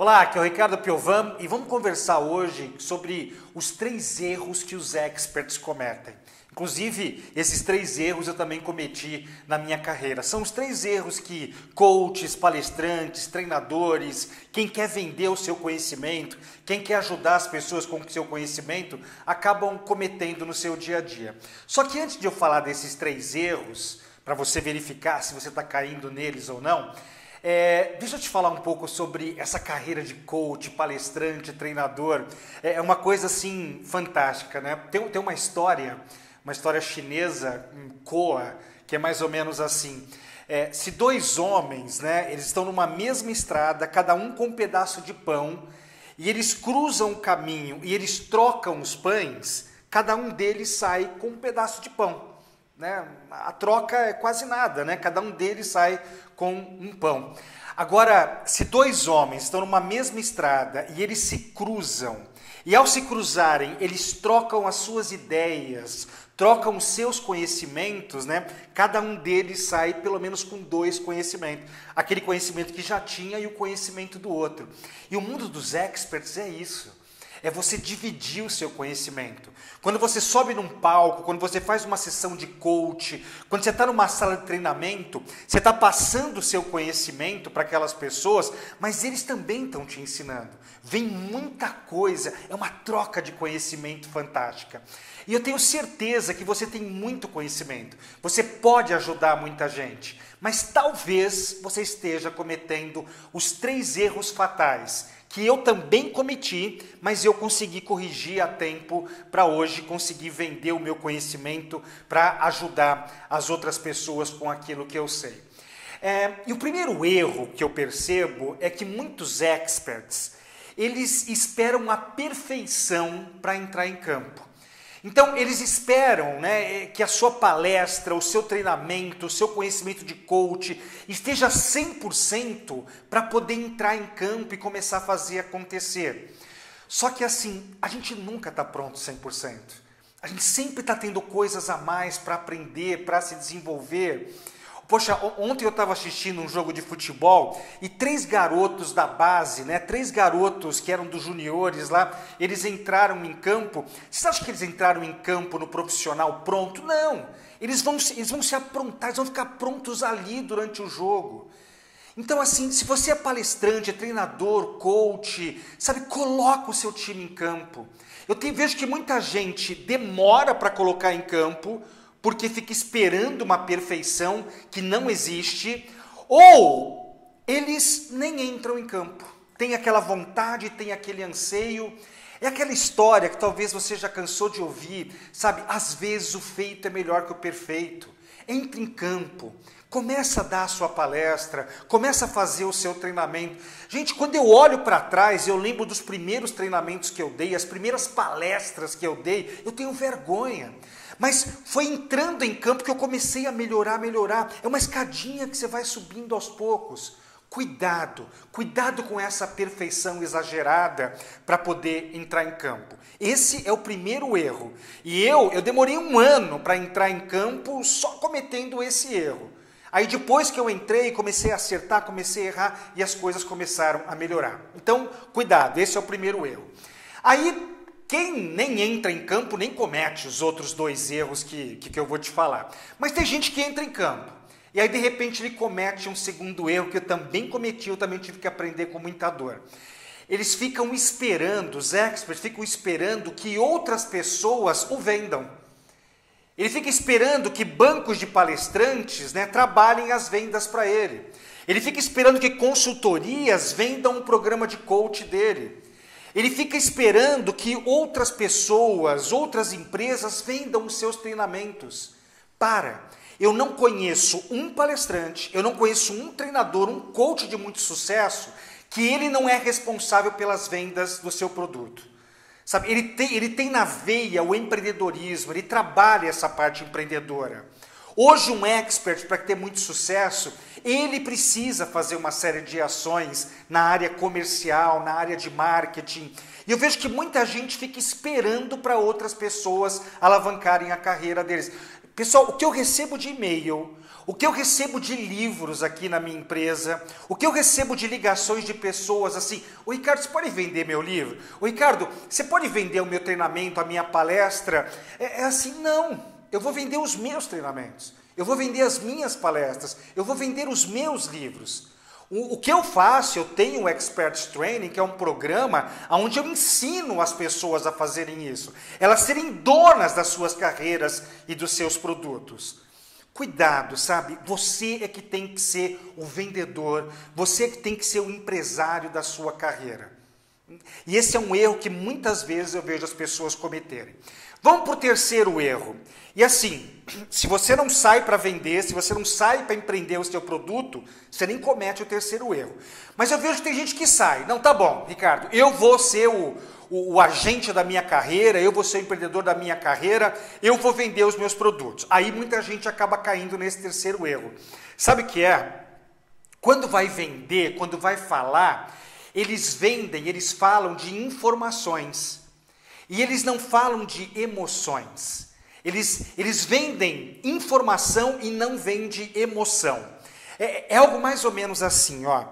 Olá, aqui é o Ricardo Piovam e vamos conversar hoje sobre os três erros que os experts cometem. Inclusive, esses três erros eu também cometi na minha carreira. São os três erros que coaches, palestrantes, treinadores, quem quer vender o seu conhecimento, quem quer ajudar as pessoas com o seu conhecimento, acabam cometendo no seu dia a dia. Só que antes de eu falar desses três erros, para você verificar se você está caindo neles ou não, é, deixa eu te falar um pouco sobre essa carreira de coach, palestrante, treinador. É, é uma coisa assim fantástica, né? Tem, tem uma história, uma história chinesa, em Koa, que é mais ou menos assim. É, se dois homens, né, eles estão numa mesma estrada, cada um com um pedaço de pão, e eles cruzam o caminho e eles trocam os pães, cada um deles sai com um pedaço de pão. Né? A troca é quase nada, né? cada um deles sai com um pão. Agora, se dois homens estão numa mesma estrada e eles se cruzam, e ao se cruzarem, eles trocam as suas ideias, trocam os seus conhecimentos, né? Cada um deles sai pelo menos com dois conhecimentos. Aquele conhecimento que já tinha e o conhecimento do outro. E o mundo dos experts é isso é você dividir o seu conhecimento. Quando você sobe num palco, quando você faz uma sessão de coach, quando você está numa sala de treinamento, você está passando o seu conhecimento para aquelas pessoas, mas eles também estão te ensinando. Vem muita coisa, é uma troca de conhecimento fantástica. E eu tenho certeza que você tem muito conhecimento, você pode ajudar muita gente, mas talvez você esteja cometendo os três erros fatais que eu também cometi, mas eu consegui corrigir a tempo para hoje conseguir vender o meu conhecimento para ajudar as outras pessoas com aquilo que eu sei. É, e o primeiro erro que eu percebo é que muitos experts eles esperam a perfeição para entrar em campo. Então, eles esperam né, que a sua palestra, o seu treinamento, o seu conhecimento de coach esteja 100% para poder entrar em campo e começar a fazer acontecer. Só que assim, a gente nunca está pronto 100%. A gente sempre está tendo coisas a mais para aprender, para se desenvolver. Poxa, ontem eu estava assistindo um jogo de futebol e três garotos da base, né? Três garotos que eram dos juniores lá, eles entraram em campo. Você acha que eles entraram em campo no profissional pronto? Não. Eles vão, eles vão se aprontar, eles vão ficar prontos ali durante o jogo. Então, assim, se você é palestrante, é treinador, coach, sabe, coloca o seu time em campo. Eu vejo que muita gente demora para colocar em campo porque fica esperando uma perfeição que não existe, ou eles nem entram em campo. Tem aquela vontade, tem aquele anseio. É aquela história que talvez você já cansou de ouvir, sabe? Às vezes o feito é melhor que o perfeito. Entre em campo, começa a dar a sua palestra, começa a fazer o seu treinamento. Gente, quando eu olho para trás, eu lembro dos primeiros treinamentos que eu dei, as primeiras palestras que eu dei, eu tenho vergonha. Mas foi entrando em campo que eu comecei a melhorar, melhorar. É uma escadinha que você vai subindo aos poucos. Cuidado, cuidado com essa perfeição exagerada para poder entrar em campo. Esse é o primeiro erro. E eu, eu demorei um ano para entrar em campo só cometendo esse erro. Aí depois que eu entrei, comecei a acertar, comecei a errar e as coisas começaram a melhorar. Então, cuidado, esse é o primeiro erro. Aí quem nem entra em campo nem comete os outros dois erros que, que, que eu vou te falar. Mas tem gente que entra em campo. E aí, de repente, ele comete um segundo erro que eu também cometi, eu também tive que aprender com muita dor. Eles ficam esperando, os experts ficam esperando que outras pessoas o vendam. Ele fica esperando que bancos de palestrantes né, trabalhem as vendas para ele. Ele fica esperando que consultorias vendam um programa de coach dele. Ele fica esperando que outras pessoas, outras empresas vendam os seus treinamentos. Para. Eu não conheço um palestrante, eu não conheço um treinador, um coach de muito sucesso, que ele não é responsável pelas vendas do seu produto. Sabe, ele tem, ele tem na veia o empreendedorismo, ele trabalha essa parte empreendedora. Hoje, um expert, para ter muito sucesso, ele precisa fazer uma série de ações na área comercial, na área de marketing. E eu vejo que muita gente fica esperando para outras pessoas alavancarem a carreira deles. Pessoal, o que eu recebo de e-mail, o que eu recebo de livros aqui na minha empresa, o que eu recebo de ligações de pessoas assim, o Ricardo, você pode vender meu livro? O Ricardo, você pode vender o meu treinamento, a minha palestra? É, é assim, não. Eu vou vender os meus treinamentos, eu vou vender as minhas palestras, eu vou vender os meus livros. O, o que eu faço, eu tenho o Experts Training, que é um programa onde eu ensino as pessoas a fazerem isso, elas serem donas das suas carreiras e dos seus produtos. Cuidado, sabe? Você é que tem que ser o vendedor, você é que tem que ser o empresário da sua carreira. E esse é um erro que muitas vezes eu vejo as pessoas cometerem. Vamos para o terceiro erro. E assim, se você não sai para vender, se você não sai para empreender o seu produto, você nem comete o terceiro erro. Mas eu vejo que tem gente que sai. Não, tá bom, Ricardo, eu vou ser o, o, o agente da minha carreira, eu vou ser o empreendedor da minha carreira, eu vou vender os meus produtos. Aí muita gente acaba caindo nesse terceiro erro. Sabe o que é? Quando vai vender, quando vai falar, eles vendem, eles falam de informações. E eles não falam de emoções. Eles, eles vendem informação e não vendem emoção. É, é, algo mais ou menos assim, ó.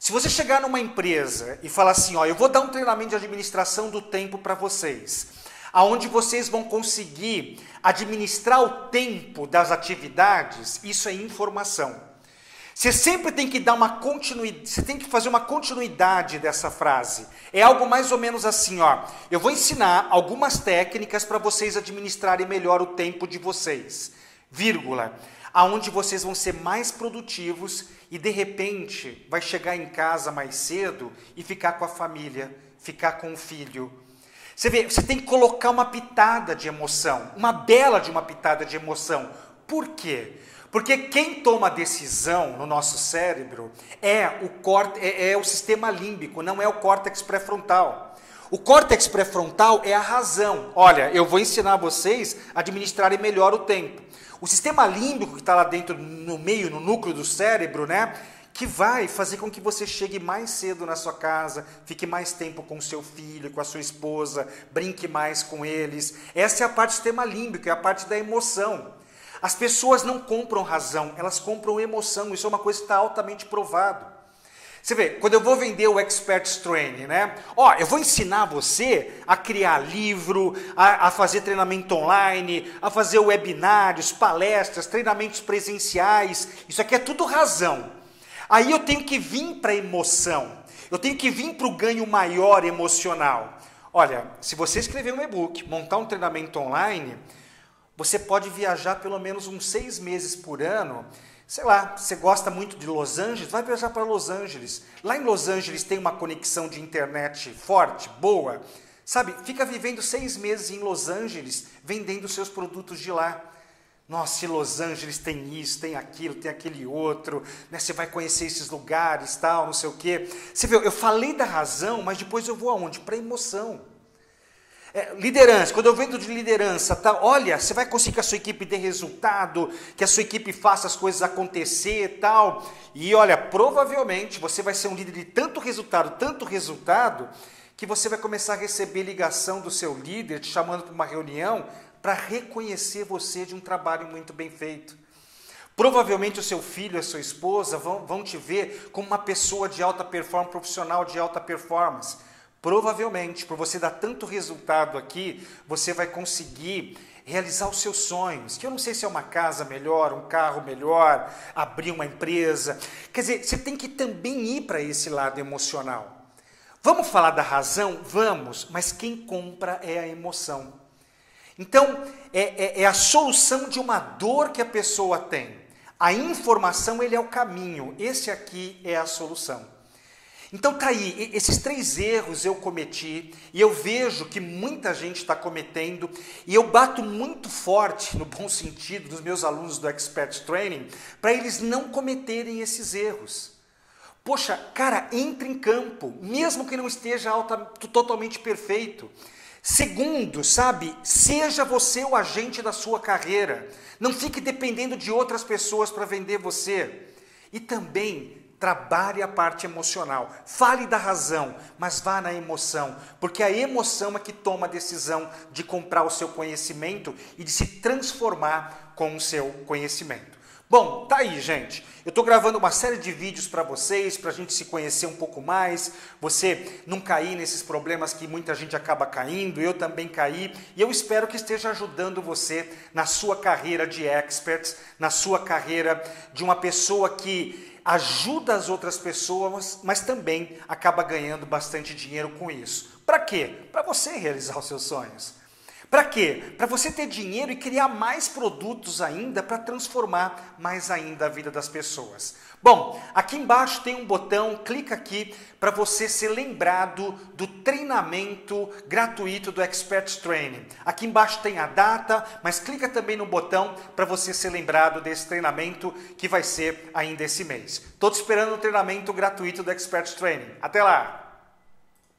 Se você chegar numa empresa e falar assim, ó, eu vou dar um treinamento de administração do tempo para vocês, aonde vocês vão conseguir administrar o tempo das atividades, isso é informação. Você sempre tem que dar uma continuidade, você tem que fazer uma continuidade dessa frase. É algo mais ou menos assim, ó. Eu vou ensinar algumas técnicas para vocês administrarem melhor o tempo de vocês. Vírgula. Aonde vocês vão ser mais produtivos e de repente vai chegar em casa mais cedo e ficar com a família, ficar com o filho. Você vê, você tem que colocar uma pitada de emoção, uma bela de uma pitada de emoção. Por quê? Porque quem toma decisão no nosso cérebro é o, corte, é, é o sistema límbico, não é o córtex pré-frontal. O córtex pré-frontal é a razão. Olha, eu vou ensinar vocês a administrarem melhor o tempo. O sistema límbico que está lá dentro, no meio, no núcleo do cérebro, né? Que vai fazer com que você chegue mais cedo na sua casa, fique mais tempo com seu filho, com a sua esposa, brinque mais com eles. Essa é a parte do sistema límbico, é a parte da emoção. As pessoas não compram razão, elas compram emoção. Isso é uma coisa que está altamente provado. Você vê, quando eu vou vender o Experts Training, né? Ó, eu vou ensinar você a criar livro, a, a fazer treinamento online, a fazer webinários, palestras, treinamentos presenciais. Isso aqui é tudo razão. Aí eu tenho que vir para a emoção. Eu tenho que vir para o ganho maior emocional. Olha, se você escrever um e-book, montar um treinamento online, você pode viajar pelo menos uns seis meses por ano. Sei lá, você gosta muito de Los Angeles, vai viajar para Los Angeles. Lá em Los Angeles tem uma conexão de internet forte, boa. Sabe, fica vivendo seis meses em Los Angeles, vendendo seus produtos de lá. Nossa, Los Angeles tem isso, tem aquilo, tem aquele outro, né? você vai conhecer esses lugares, tal, não sei o quê. Você viu, eu falei da razão, mas depois eu vou aonde? Para emoção. É, liderança, quando eu vendo de liderança, tá, olha, você vai conseguir que a sua equipe dê resultado, que a sua equipe faça as coisas acontecer tal. E olha, provavelmente você vai ser um líder de tanto resultado, tanto resultado, que você vai começar a receber ligação do seu líder te chamando para uma reunião para reconhecer você de um trabalho muito bem feito. Provavelmente o seu filho, a sua esposa vão, vão te ver como uma pessoa de alta performance, profissional de alta performance Provavelmente, por você dar tanto resultado aqui, você vai conseguir realizar os seus sonhos, que eu não sei se é uma casa melhor, um carro melhor, abrir uma empresa. Quer dizer, você tem que também ir para esse lado emocional. Vamos falar da razão? Vamos, mas quem compra é a emoção. Então, é, é, é a solução de uma dor que a pessoa tem. A informação ele é o caminho, esse aqui é a solução. Então tá aí, esses três erros eu cometi e eu vejo que muita gente está cometendo e eu bato muito forte, no bom sentido, dos meus alunos do Expert Training, para eles não cometerem esses erros. Poxa, cara, entre em campo, mesmo que não esteja alta, totalmente perfeito. Segundo, sabe, seja você o agente da sua carreira. Não fique dependendo de outras pessoas para vender você. E também trabalhe a parte emocional. Fale da razão, mas vá na emoção, porque a emoção é que toma a decisão de comprar o seu conhecimento e de se transformar com o seu conhecimento. Bom, tá aí, gente. Eu estou gravando uma série de vídeos para vocês, para a gente se conhecer um pouco mais, você não cair nesses problemas que muita gente acaba caindo, eu também caí, e eu espero que esteja ajudando você na sua carreira de experts, na sua carreira de uma pessoa que ajuda as outras pessoas, mas também acaba ganhando bastante dinheiro com isso. Para quê? Para você realizar os seus sonhos. Para quê? Para você ter dinheiro e criar mais produtos ainda para transformar mais ainda a vida das pessoas. Bom, aqui embaixo tem um botão, clica aqui para você ser lembrado do treinamento gratuito do Expert Training. Aqui embaixo tem a data, mas clica também no botão para você ser lembrado desse treinamento que vai ser ainda esse mês. Estou te esperando no treinamento gratuito do Expert Training. Até lá!